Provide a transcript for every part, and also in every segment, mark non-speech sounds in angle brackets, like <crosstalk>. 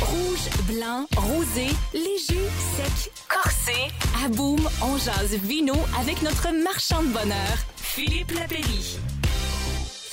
Rouge, blanc, rosé, léger, sec, corsé. À Boom, on jase vino avec notre marchand de bonheur, Philippe Lapéry.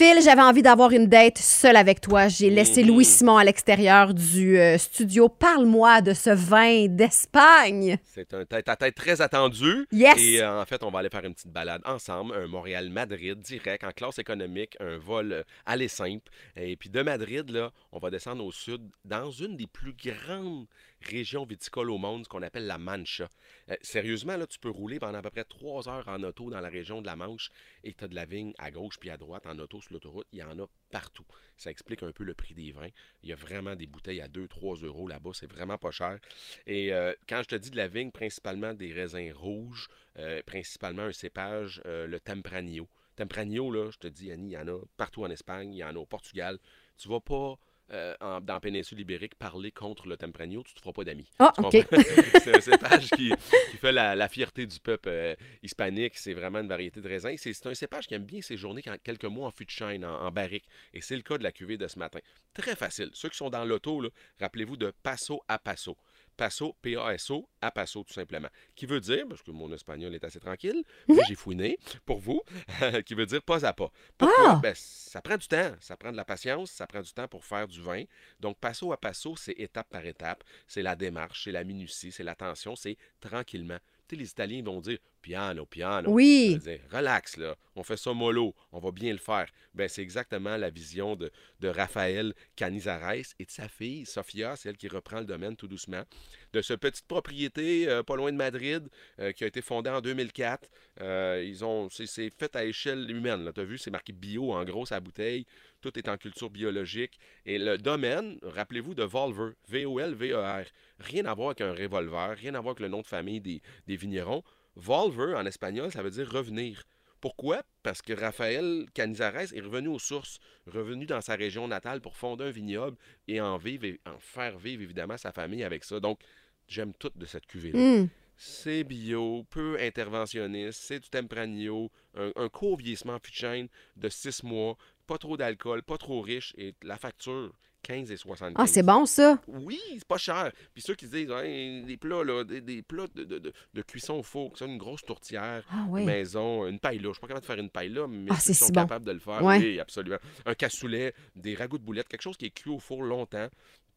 Phil, j'avais envie d'avoir une date seule avec toi. J'ai laissé Louis Simon à l'extérieur du euh, studio. Parle-moi de ce vin d'Espagne. C'est un tête-à-tête très attendu. Yes! Et euh, en fait, on va aller faire une petite balade ensemble. Un Montréal-Madrid direct en classe économique, un vol euh, aller simple. Et puis de Madrid, là, on va descendre au sud dans une des plus grandes régions viticoles au monde, ce qu'on appelle la Mancha. Euh, sérieusement, là, tu peux rouler pendant à peu près trois heures en auto dans la région de la Manche et tu as de la vigne à gauche puis à droite en auto sur l'autoroute. Il y en a partout. Ça explique un peu le prix des vins. Il y a vraiment des bouteilles à 2-3 euros là-bas. C'est vraiment pas cher. Et euh, quand je te dis de la vigne, principalement des raisins rouges, euh, principalement un cépage, euh, le Tempranillo. Tempranillo, là, je te dis, Annie, il y en a partout en Espagne, il y en a au Portugal. Tu vas pas euh, en- dans la péninsule ibérique parler contre le Tempranillo, tu te feras pas d'amis. Ah, OK. <laughs> c'est un cépage qui, qui fait la, la fierté du peuple euh, hispanique. C'est vraiment une variété de raisins. C'est un cépage qui aime bien séjourner quand- quelques mois en fût de chêne, en, en barrique. Et c'est le cas de la cuvée de ce matin. Très facile. Ceux qui sont dans l'auto, rappelez-vous de passo a passo. Passo, P-A-S-O, a passo tout simplement. Qui veut dire, parce que mon espagnol est assez tranquille, mais j'ai fouiné pour vous, <laughs> qui veut dire pas à pas. Pourquoi? Ah! Ben, ça prend du temps, ça prend de la patience, ça prend du temps pour faire du vin. Donc, passo à passo, c'est étape par étape. C'est la démarche, c'est la minutie, c'est l'attention, c'est tranquillement. Les Italiens vont dire piano, piano. Oui. Dire, relax, là. On fait ça mollo. On va bien le faire. Ben, c'est exactement la vision de, de Raphaël Canizares et de sa fille, Sofia, c'est elle qui reprend le domaine tout doucement. De ce petite propriété euh, pas loin de Madrid euh, qui a été fondée en 2004. Euh, ils ont, c'est, c'est fait à échelle humaine. Tu as vu, c'est marqué bio en gros, sa bouteille. Tout est en culture biologique. Et le domaine, rappelez-vous de Volver, V-O-L-V-E-R. Rien à voir avec un revolver, rien à voir avec le nom de famille des, des vignerons. Volver, en espagnol, ça veut dire revenir. Pourquoi? Parce que Raphaël Canizares est revenu aux sources, revenu dans sa région natale pour fonder un vignoble et en vivre, et en faire vivre évidemment sa famille avec ça. Donc, j'aime tout de cette cuvée-là. Hum. C'est bio, peu interventionniste, c'est du Tempranillo, un, un court vieillissement de de 6 mois, pas trop d'alcool, pas trop riche, et la facture, 15 et 75. Ah, c'est bon, ça? Oui, c'est pas cher. Puis ceux qui se disent, Hey, des plats, là, des, des plats de, de- de- cuisson au four, ça, une grosse tourtière, Ah, oui. maison, une paille là. Je suis pas capable de faire une paille là, mais Ah, qui sont si bon. capables de le faire, Ouais. oui, absolument. Un cassoulet, des ragoûts de boulettes, quelque chose qui est cuit au four longtemps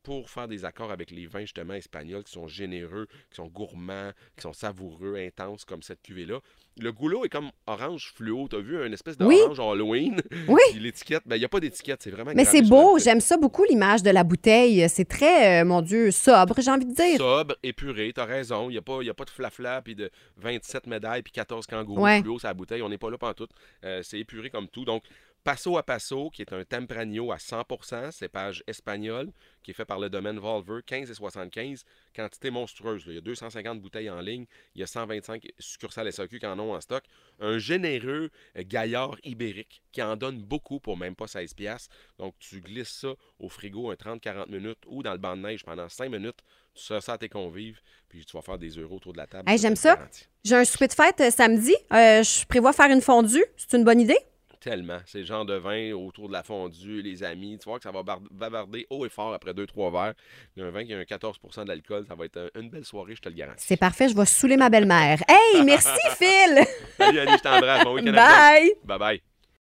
pour faire des accords avec les vins justement espagnols qui sont généreux, qui sont gourmands, qui sont savoureux, intenses comme cette cuvée-là. Le goulot est comme orange fluo. T'as vu une espèce Oui. d'orange Halloween? Oui. <laughs> Puis l'étiquette, ben il n'y a pas d'étiquette, c'est vraiment Mais c'est beau. J'aime ça beaucoup, l'image de la bouteille. C'est très, euh, mon Dieu, sobre, j'ai envie de dire. sobre, épuré, t'as raison. Il n'y a, pas- y a pas de flafla, puis de 27 médailles, puis 14 kangourous Ouais. plus haut sur la bouteille. On n'est pas là pantoute. Euh, c'est épuré comme tout. Donc, Passo a Passo, qui est un Tempranillo à 100%, cépage espagnol, qui est fait par le domaine Volver, 15 et 75, quantité monstrueuse. là. Il y a 250 bouteilles en ligne, il y a 125 succursales SAQ qui en ont en stock. Un généreux euh, gaillard ibérique qui en donne beaucoup pour même pas 16 piastres. Donc, tu glisses ça au frigo un 30-40 minutes ou dans le banc de neige pendant 5 minutes. Tu sers ça à tes convives, puis tu vas faire des euros autour de la table. Hey, j'aime ça. J'ai un souper de fête euh, samedi. Euh, je prévois faire une fondue. C'est une bonne idée? Tellement. C'est le genre de vin autour de la fondue, les amis. Tu vois que ça va bavarder haut et fort après 2-3 verres. Il y a un vin qui a un 14% d'alcool. Ça va être un- une belle soirée, je te le garantis. C'est parfait, je vais saouler ma belle-mère. Hey, merci <laughs> Phil! Salut Annie, je t'embrasse. Bon week-end. Bye! Bye bye.